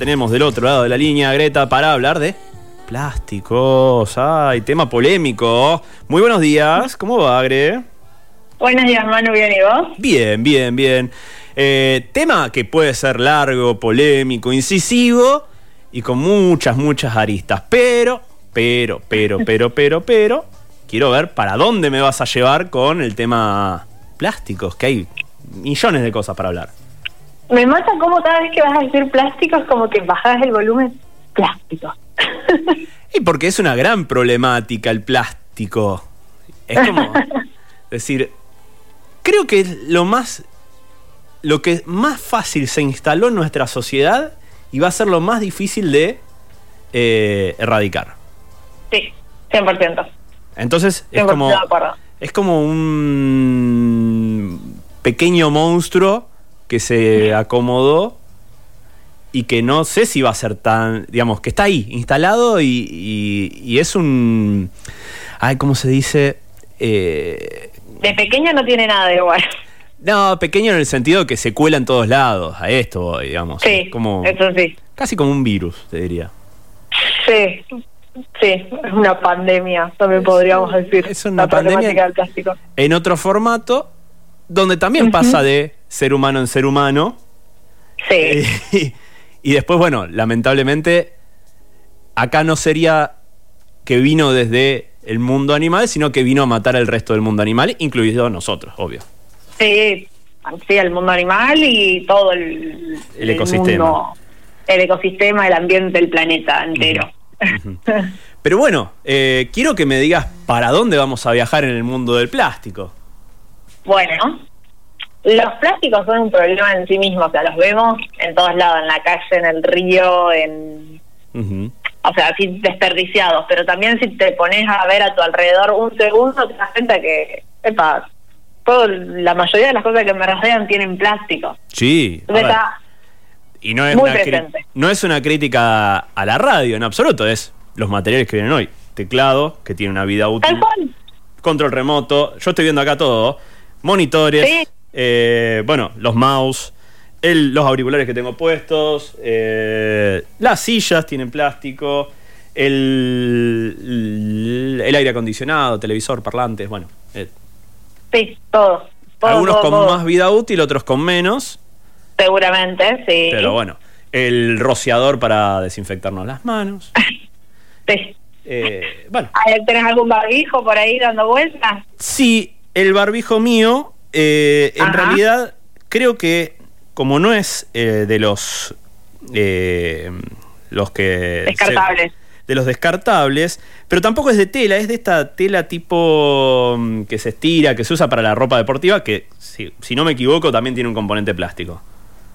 Tenemos del otro lado de la línea Greta para hablar de plásticos. Ay, tema polémico. Muy buenos días. ¿Cómo va, Gre? Buenos días, Manu. ¿Bien y vos? Bien, bien, bien. Eh, tema que puede ser largo, polémico, incisivo y con muchas, muchas aristas. Pero, pero, pero, pero, pero, pero, quiero ver para dónde me vas a llevar con el tema plásticos, que hay millones de cosas para hablar. Me mata cómo cada vez que vas a decir plásticos como que bajas el volumen plástico. y porque es una gran problemática el plástico. Es como decir, creo que lo más lo que más fácil se instaló en nuestra sociedad y va a ser lo más difícil de eh, erradicar. Sí, 100%. Entonces es como es como un pequeño monstruo que se acomodó y que no sé si va a ser tan, digamos, que está ahí, instalado y, es un, ay, ¿cómo se dice? Eh, de pequeño no tiene nada de igual. No, pequeño en el sentido que se cuela en todos lados, a esto, digamos. Sí, como, eso sí. Casi como un virus, te diría. Sí, sí, es una pandemia, también podríamos decir. Es una pandemia en otro formato, donde también pasa de ser humano en ser humano. Sí. Y, después, bueno, lamentablemente, acá no sería que vino desde el mundo animal, sino que vino a matar al resto del mundo animal, incluido nosotros, obvio. Sí, sí, el mundo animal y todo el, el ecosistema. El, ecosistema, el ambiente, el planeta entero. Pero bueno, eh, quiero que me digas para dónde vamos a viajar en el mundo del plástico. Bueno, los plásticos son un problema en sí mismos, o sea, los vemos en todos lados, en la calle, en el río, en... O sea, así desperdiciados, pero también si te pones a ver a tu alrededor un segundo, te das cuenta que, epa, la mayoría de las cosas que me rodean tienen plástico. Sí. y no es, una no es una crítica a la radio en absoluto, es los materiales que vienen hoy. Teclado, que tiene una vida útil. Control remoto. Yo estoy viendo acá todo monitores, eh, bueno, los mouse, los auriculares que tengo puestos, eh, las sillas tienen plástico, el, el, aire acondicionado, televisor, parlantes, bueno. Eh. sí, todo. algunos con más vida útil, otros con menos. Seguramente, sí. Pero bueno, el rociador para desinfectarnos las manos. sí. bueno. ¿Tenés algún barbijo por ahí dando vueltas? Sí, el barbijo mío, eh, en realidad, creo que como no es eh, de los eh, los que descartables. de los descartables, pero tampoco es de tela, es de esta tela tipo mm, que se estira, que se usa para la ropa deportiva, que si, si no me equivoco también tiene un componente plástico.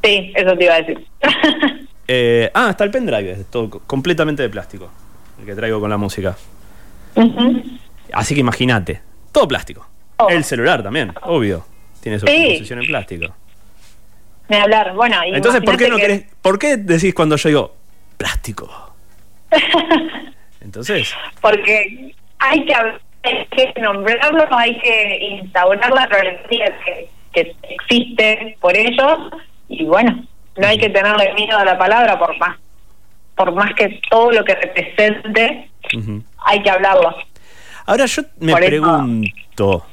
Sí, eso te iba a decir. ah, está el pendrive, es todo completamente de plástico, el que traigo con la música. Así que imagínate, todo plástico. Oh. El celular también, obvio. Tiene su composición en plástico. De hablar, bueno. Entonces, ¿por qué, no ¿por qué decís cuando yo digo plástico? Entonces. Porque hay que, hay que nombrarlo, hay que instaurar la problemática que, que existe por ellos y bueno, no hay que tenerle miedo a la palabra por más por más que todo lo que represente, hay que hablarlo. Ahora yo me pregunto,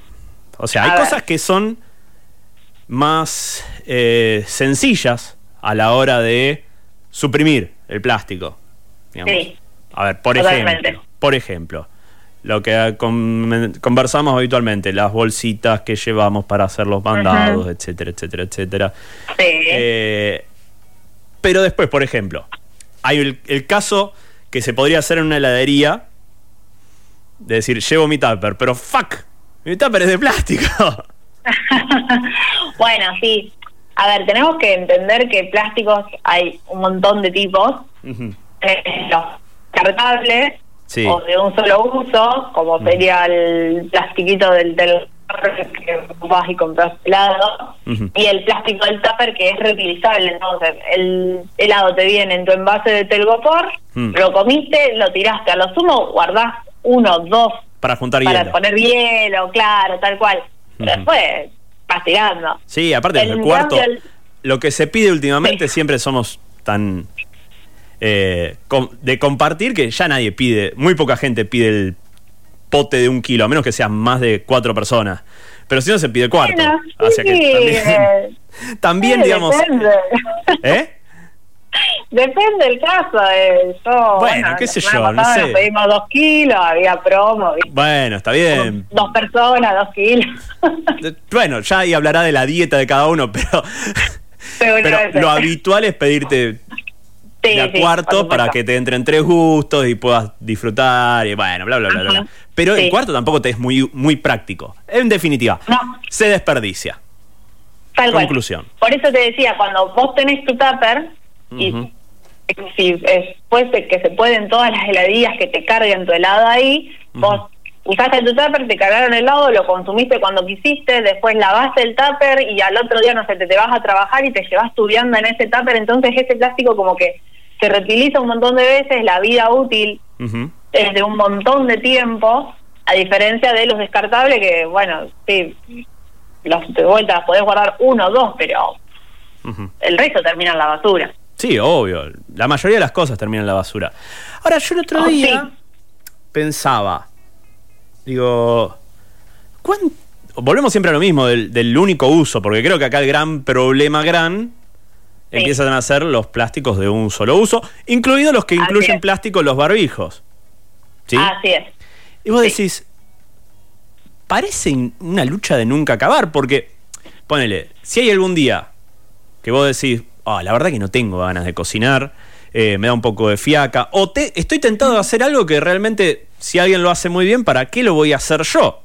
o sea, hay cosas que son más eh, sencillas a la hora de suprimir el plástico. Sí. A ver, por ejemplo, por ejemplo, lo que conversamos habitualmente, las bolsitas que llevamos para hacer los mandados, etcétera, etcétera, etcétera. Sí. Eh, pero después, por ejemplo, hay el, el, caso que se podría hacer en una heladería de decir, llevo mi tupper, pero fuck, mi tupper es de plástico. bueno, sí. A ver, tenemos que entender que plásticos hay un montón de tipos. Eh, los cartables o de un solo uso, como sería el plastiquito del, del que vas y compras helado, y el plástico del tupper que es reutilizable. Entonces, el helado te viene en tu envase de telgopor, mm. lo comiste, lo tiraste a lo sumo, guardás uno, dos para juntar hielo. Para poner hielo, claro, tal cual. Pero después vas tirando. Sí, aparte del cuarto, lo que se pide últimamente siempre somos tan eh, de compartir, que ya nadie pide, muy poca gente pide el pote de un kilo, a menos que sean más de cuatro personas. Pero si no se pide cuarto. también, también digamos. ¿Eh? Depende del caso. Eh. bueno, qué sé yo, no sé. pedimos dos kilos, había promo. Bueno, está bien. Dos personas, dos kilos. bueno, ya ahí hablará de la dieta de cada uno, pero, pero, lo habitual es pedirte de cuarto para que te entren tres gustos y puedas disfrutar y bueno, bla, bla, bla, bla. Pero el cuarto tampoco te es muy, muy práctico. En definitiva, se desperdicia. Tal Conclusión. Por eso te decía, cuando vos tenés tu tupper, y si después de que se pueden todas las heladillas que te carguen tu helado ahí, vos usaste tu tupper, te cargaron el helado, lo consumiste cuando quisiste, después lavaste el tupper y al otro día, no sé, te, te vas a trabajar y te llevas tu vianda en ese tupper, entonces ese plástico como que se reutiliza un montón de veces, la vida útil es de un montón de tiempo, a diferencia de los descartables que, bueno, sí, los de vuelta podés guardar uno o dos, pero el resto termina en la basura. Sí, obvio. La mayoría de las cosas terminan en la basura. Ahora, yo el otro oh, día pensaba, digo, volvemos siempre a lo mismo del, único uso, porque creo que acá el gran problema gran empiezan a ser los plásticos de un solo uso, incluidos los que incluyen plástico en los barbijos. ¿Sí? Así es. Y vos decís, parece una lucha de nunca acabar, porque, ponele, si hay algún día que vos decís, Ah, la verdad que no tengo ganas de cocinar, eh, me da un poco de fiaca, o te, estoy tentado de hacer algo que realmente, si alguien lo hace muy bien, ¿para qué lo voy a hacer yo?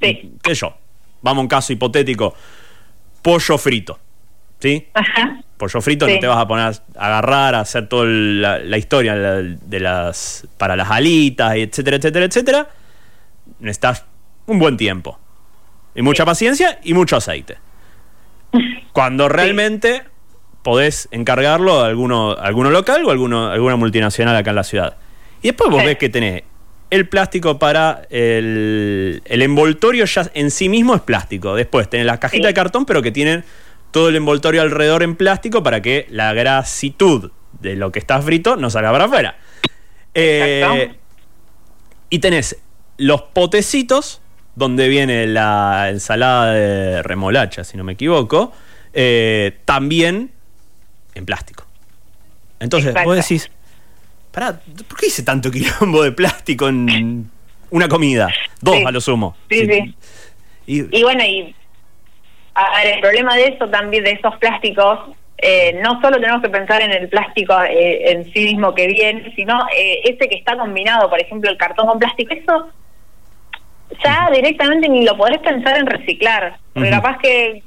Sí. ¿Qué yo? Vamos a un caso hipotético, pollo frito, ¿sí? Ajá. Pollo frito no te vas a poner a agarrar, a hacer toda la, historia de las para las alitas, etcétera, etcétera, etcétera. Necesitas un buen tiempo. Y mucha paciencia y mucho aceite. Cuando realmente podés encargarlo a alguno, alguno local o alguno, alguna multinacional acá en la ciudad. Y después vos ves que tenés el plástico para el, el, envoltorio ya en sí mismo es plástico. Después tenés las cajitas de cartón, pero que tienen todo el envoltorio alrededor en plástico para que la grasitud de lo que está frito no salga para afuera. Eh, y tenés los potecitos donde viene la ensalada de remolacha, si no me equivoco. Eh, también en plástico. Entonces, vos decís, pará, ¿por qué hice tanto quilombo de plástico en una comida? Dos a lo sumo. Sí, sí. Y, bueno, y el problema de eso también, de esos plásticos, eh, no solo tenemos que pensar en el plástico eh, en sí mismo que viene, sino eh, ese que está combinado, por ejemplo, el cartón con plástico, eso ya directamente ni lo podés pensar en reciclar. Porque capaz que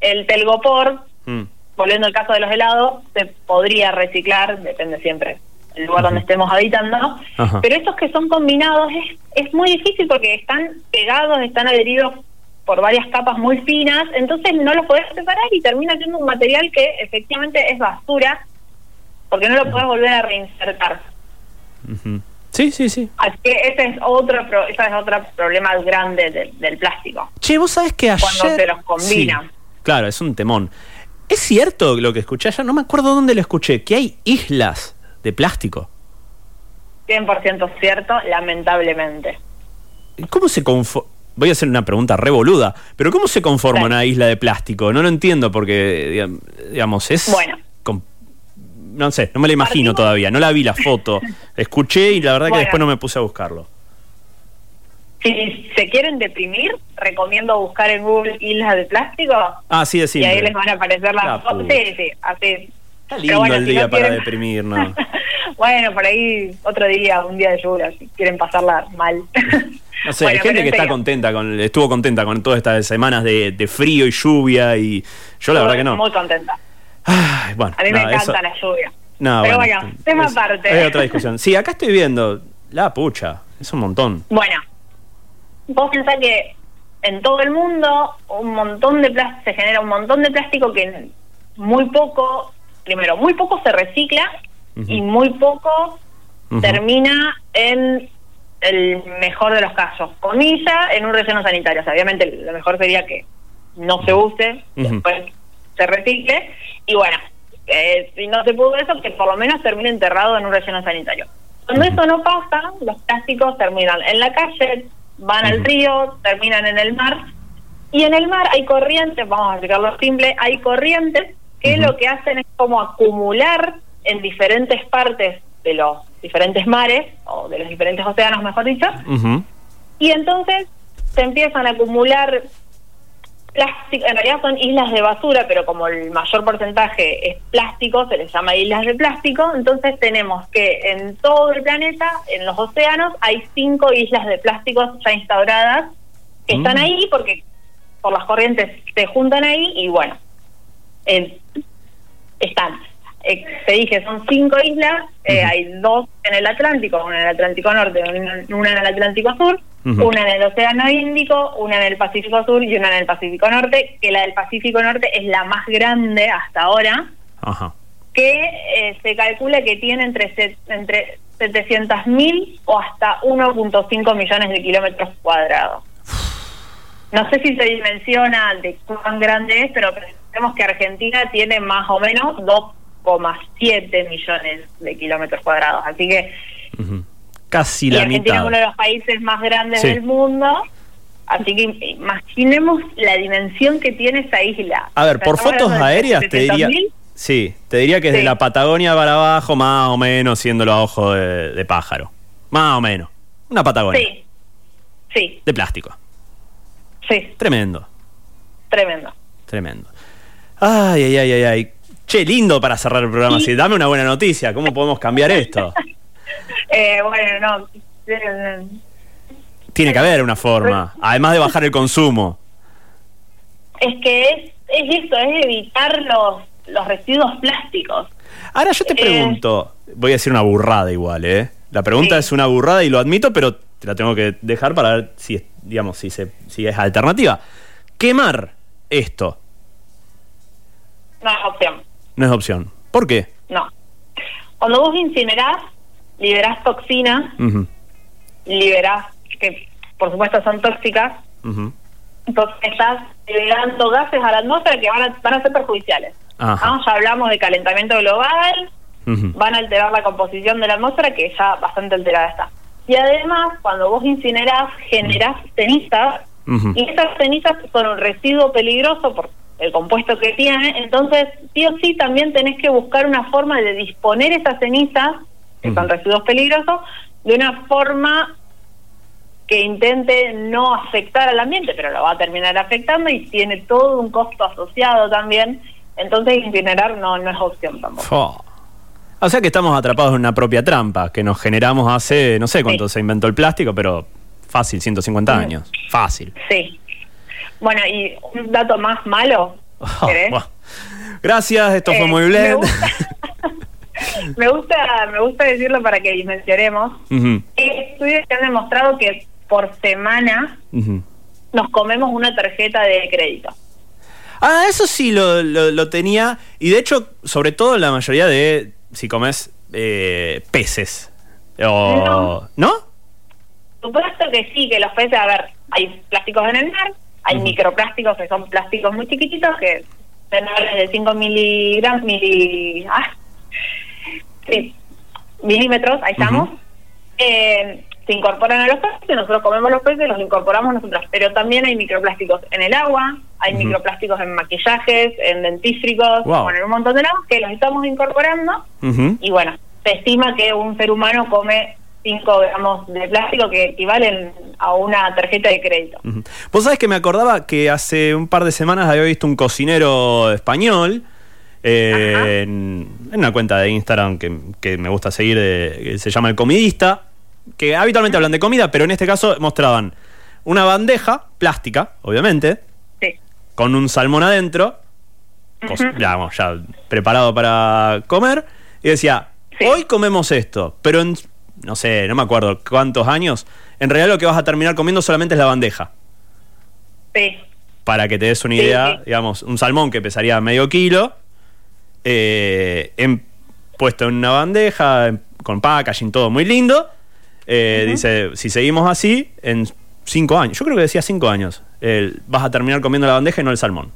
el telgopor mm volviendo al caso de los helados, se podría reciclar, depende siempre del lugar donde estemos habitando, pero estos que son combinados es, es muy difícil porque están pegados, están adheridos por varias capas muy finas, entonces no los podés separar y termina siendo un material que efectivamente es basura porque no lo podés volver a reinsertar. Sí, sí, sí. Así que ese es otro, ese es otro problema grande del, plástico. Che, vos sabés que ayer... Cuando se los combina. claro, es un temón. ¿Es cierto lo que escuché ayer? No me acuerdo dónde lo escuché, que hay islas de plástico. 100% cierto, lamentablemente. ¿Cómo se conforma? Voy a hacer una pregunta revoluda, pero ¿cómo se conforma una isla de plástico? No lo entiendo porque, digamos, es... Bueno. No sé, no me la imagino todavía, no la vi la foto. Escuché y la verdad que después no me puse a buscarlo. Si se quieren deprimir, recomiendo buscar en Google islas de plástico. Ah, sí, Y ahí les van a aparecer las fotos. Sí, sí, así. Está lindo el día para deprimir, ¿no? bueno, por ahí otro día, un día de lluvia, si quieren pasarla mal. no sé, hay gente que está contenta, con, estuvo contenta con todas estas semanas de, frío y lluvia y yo la verdad que no. Muy contenta. bueno, a mí me encanta la lluvia. No, Pero bueno, tema aparte. Hay otra discusión. Sí, acá estoy viendo la pucha, es un montón. Bueno, vos pensás que en todo el mundo un montón de plástico, se genera un montón de plástico que muy poco, primero, muy poco se recicla y muy poco termina en el mejor de los casos, comilla, en un relleno sanitario. obviamente lo mejor sería que no se use, después se recicle. Y bueno, eh, si no se pudo eso, que por lo menos termine enterrado en un relleno sanitario. Cuando eso no pasa, los plásticos terminan en la calle, van al río, terminan en el mar, y en el mar hay corrientes, vamos a explicarlo simple, hay corrientes que lo que hacen es como acumular en diferentes partes de los diferentes mares, o de los diferentes océanos, mejor dicho, y entonces se empiezan a acumular plástico, en realidad son islas de basura, pero como el mayor porcentaje es plástico, se les llama islas de plástico, entonces tenemos que en todo el planeta, en los océanos, hay cinco islas de plásticos ya instauradas que están mm. ahí porque por las corrientes se juntan ahí y bueno, están. Eh, te dije, son cinco islas, eh, hay dos en el Atlántico, una en el Atlántico Norte, una en el Atlántico Sur, una en el Océano Índico, una en el Pacífico Sur y una en el Pacífico Norte, que la del Pacífico Norte es la más grande hasta ahora, que eh, se calcula que tiene entre, entre 700.000 o hasta 1.5 millones de kilómetros cuadrados. No sé si se dimensiona de cuán grande es, pero pensemos que Argentina tiene más o menos 2,7 millones de kilómetros cuadrados. Así que casi la Argentina es uno de los países más grandes del mundo. Así que imaginemos la dimensión que tiene esa isla. A ver, por fotos aéreas te diría... Sí, te diría que es de la Patagonia para abajo, más o menos, siéndolo a ojo de, pájaro. Más o menos. Una Patagonia. Sí. Sí. De plástico. Sí. Tremendo. Tremendo. Tremendo. Ay, ay, ay, ay, ay. Che, lindo para cerrar el programa. Sí, dame una buena noticia. ¿Cómo podemos cambiar esto? Eh, bueno, no. Tiene que haber una forma, además de bajar el consumo. Es que es, es eso, es evitar los, los residuos plásticos. Ahora yo te eh, pregunto, voy a decir una burrada igual, ¿eh? La pregunta es una burrada y lo admito, pero te la tengo que dejar para ver si, digamos, si, se, si es alternativa. Quemar esto. No es opción. No es opción. ¿Por qué? No. Cuando vos incinerás, liberás toxinas, liberás, que por supuesto son tóxicas, entonces estás liberando gases a la atmósfera que van a, van a ser perjudiciales. Ya hablamos de calentamiento global, van a alterar la composición de la atmósfera que ya bastante alterada está. Y además, cuando vos incinerás, generás cenizas, y esas cenizas son un residuo peligroso por el compuesto que tiene, entonces sí o sí también tenés que buscar una forma de disponer esas cenizas que son residuos peligrosos, de una forma que intente no afectar al ambiente, pero lo va a terminar afectando y tiene todo un costo asociado también. Entonces incinerar no, no es opción tampoco. O sea que estamos atrapados en una propia trampa que nos generamos hace, no sé cuánto se inventó el plástico, pero fácil, 150 mm. años. Fácil. Sí. Bueno, y un dato más malo. Gracias, esto fue eh, muy bien. me gusta, me gusta decirlo para que dimensionemos. estudios que han demostrado que por semana nos comemos una tarjeta de crédito. Ah, eso sí lo, lo, tenía. Y de hecho, sobre todo la mayoría de si comes eh, peces. O, ¿No? Supuesto que sí, que los peces, a ver, hay plásticos en el mar, hay microplásticos que son plásticos muy chiquititos que menores de 5 miligramos, mili, ah, sí, milímetros, ahí estamos, eh, se incorporan a los peces, nosotros comemos los peces, los incorporamos nosotros, pero también hay microplásticos en el agua, hay microplásticos en maquillajes, en dentífricos, en un montón de lados que los estamos incorporando y bueno, se estima que un ser humano come 5 gramos de plástico que equivalen a una tarjeta de crédito. Vos sabés que me acordaba que hace un par de semanas había visto un cocinero español eh, en, una cuenta de Instagram que, me gusta seguir, que se llama El Comidista, que habitualmente hablan de comida, pero en este caso mostraban una bandeja plástica, obviamente, con un salmón adentro, ya, ya preparado para comer, y decía, hoy comemos esto, pero en, no sé, no me acuerdo cuántos años, en realidad lo que vas a terminar comiendo solamente es la bandeja. Sí. Para que te des una idea, digamos, un salmón que pesaría medio kilo, eh, puesto en una bandeja, con packaging, todo muy lindo. Eh, dice, si seguimos así, en cinco años, yo creo que decía cinco años, vas a terminar comiendo la bandeja y no el salmón.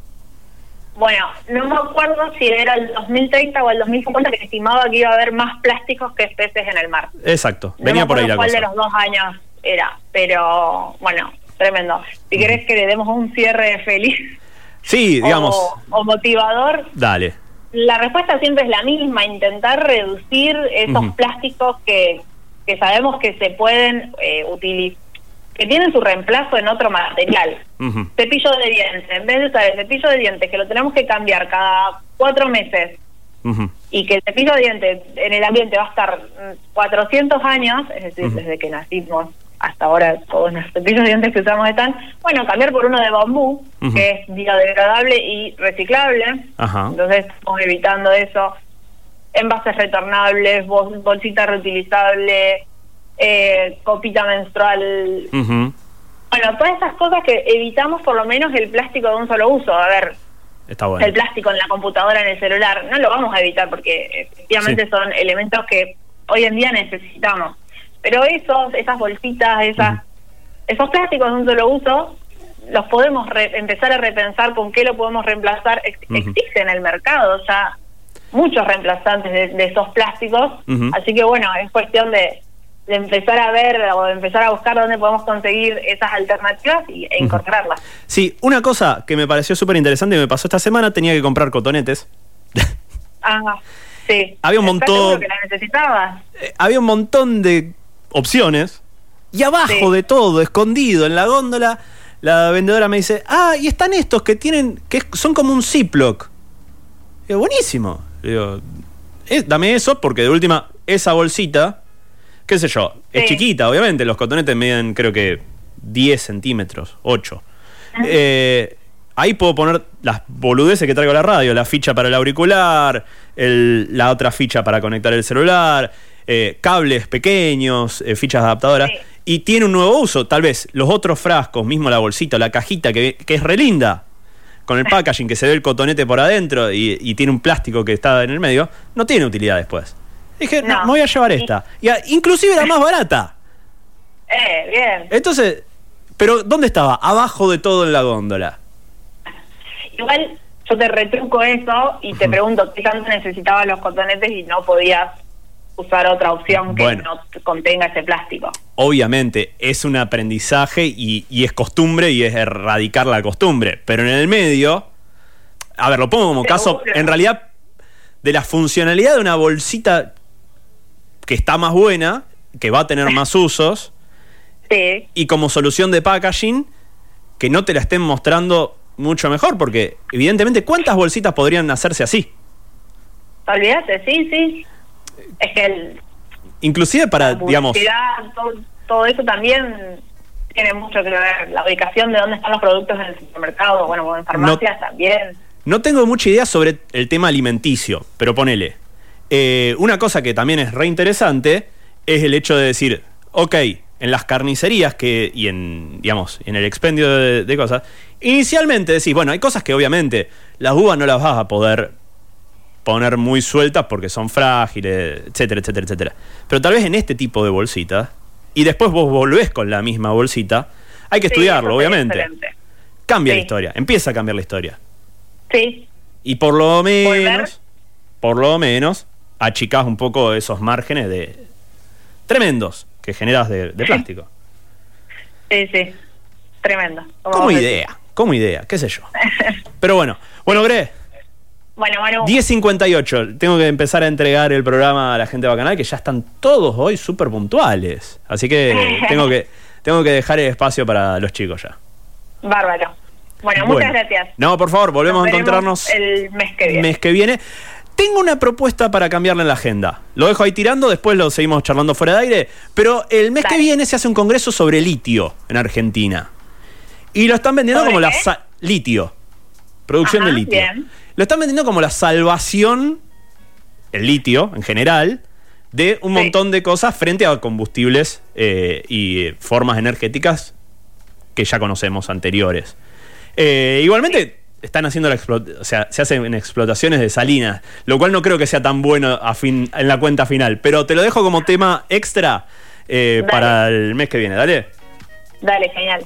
Bueno, no me acuerdo si era el 2030 o el 2050 que estimaba que iba a haber más plásticos que peces en el mar. Exacto, venía por ahí la cuál de los dos años era, pero bueno, tremendo. Si querés que le demos un cierre feliz. Sí, digamos. O, motivador. Dale. La respuesta siempre es la misma, intentar reducir esos plásticos que, que sabemos que se pueden eh, utilizar que tienen su reemplazo en otro material. Cepillo de dientes, en vez de usar el cepillo de dientes, que lo tenemos que cambiar cada cuatro meses, y que el cepillo de dientes en el ambiente va a estar 400 años, es decir, desde que nacimos hasta ahora todos los cepillos de dientes que usamos están, bueno, cambiar por uno de bambú, que es biodegradable y reciclable, entonces estamos evitando eso, envases retornables, bolsitas reutilizables, eh, copita menstrual. Bueno, todas esas cosas que evitamos por lo menos el plástico de un solo uso. A ver, el plástico en la computadora, en el celular, no lo vamos a evitar porque efectivamente son elementos que hoy en día necesitamos. Pero esos, esas bolsitas, esas, esos plásticos de un solo uso, los podemos empezar a repensar con qué lo podemos reemplazar. Existe en el mercado ya muchos reemplazantes de, esos plásticos, así que bueno, es cuestión de, de empezar a ver o de empezar a buscar dónde podemos conseguir esas alternativas y, e incorporarlas. Sí, una cosa que me pareció súper interesante y me pasó esta semana, tenía que comprar cotonetes. Ah, sí. Había un montón... que la necesitabas? Eh, había un montón de opciones y abajo de todo, escondido en la góndola, la vendedora me dice, ah, y están estos que tienen, que son como un Ziploc. Digo, buenísimo. Digo, eh, dame eso porque de última, esa bolsita qué sé yo, es chiquita, obviamente, los cotonetes miden creo que 10 centímetros, 8. Eh, ahí puedo poner las boludeces que traigo a la radio, la ficha para el auricular, la otra ficha para conectar el celular, eh, cables pequeños, eh, fichas adaptadoras. Y tiene un nuevo uso, tal vez los otros frascos, mismo la bolsita, la cajita, que, es re linda, con el packaging que se ve el cotonete por adentro y, y tiene un plástico que está en el medio, no tiene utilidad después. Dije, no, me voy a llevar esta. Y, inclusive era más barata. Eh, bien. Entonces, pero ¿dónde estaba? Abajo de todo en la góndola. Igual yo te retruco eso y te pregunto qué tanto necesitabas los cotonetes y no podías usar otra opción que no contenga ese plástico. Obviamente, es un aprendizaje y, y, es costumbre y es erradicar la costumbre. Pero en el medio, a ver, lo pongo como caso, en realidad, de la funcionalidad de una bolsita que está más buena, que va a tener más usos. Y como solución de packaging, que no te la estén mostrando mucho mejor, porque evidentemente, ¿cuántas bolsitas podrían hacerse así? Olvídate, sí, sí. Es que el, Inclusive para, digamos... Todo, eso también tiene mucho que ver. La ubicación de dónde están los productos en el supermercado, bueno, en farmacias también. No tengo mucha idea sobre el tema alimenticio, pero ponele. Eh, una cosa que también es reinteresante es el hecho de decir, ok, en las carnicerías que, y en, digamos, en el expendio de, cosas, inicialmente decís, bueno, hay cosas que obviamente las uvas no las vas a poder poner muy sueltas porque son frágiles, etcétera, etcétera, etcétera. Pero tal vez en este tipo de bolsitas, y después vos volvés con la misma bolsita, hay que estudiarlo, obviamente. Cambia la historia, empieza a cambiar la historia. Sí. Y por lo menos, por lo menos, achicás un poco esos márgenes de tremendos que generas de, plástico. Sí, sí, tremendo. Como, idea, como idea, qué sé yo. Pero bueno, bueno, Gre. Bueno, bueno. 10.58, tengo que empezar a entregar el programa a la gente de Bacanal, que ya están todos hoy súper puntuales. Así que tengo que tengo que dejar el espacio para los chicos ya. Bárbaro. Bueno, muchas gracias. No, por favor, volvemos a encontrarnos el mes que viene. Mes que viene. Tengo una propuesta para cambiarle en la agenda. Lo dejo ahí tirando, después lo seguimos charlando fuera de aire. Pero el mes que viene se hace un congreso sobre litio en Argentina. Y lo están vendiendo como la litio. Producción de litio. Lo están vendiendo como la salvación, el litio en general, de un montón de cosas frente a combustibles eh, y formas energéticas que ya conocemos anteriores. Eh, igualmente, están haciendo la o sea, se hacen explotaciones de salinas, lo cual no creo que sea tan bueno a fin, en la cuenta final, pero te lo dejo como tema extra eh, para el mes que viene, dale. Dale, genial.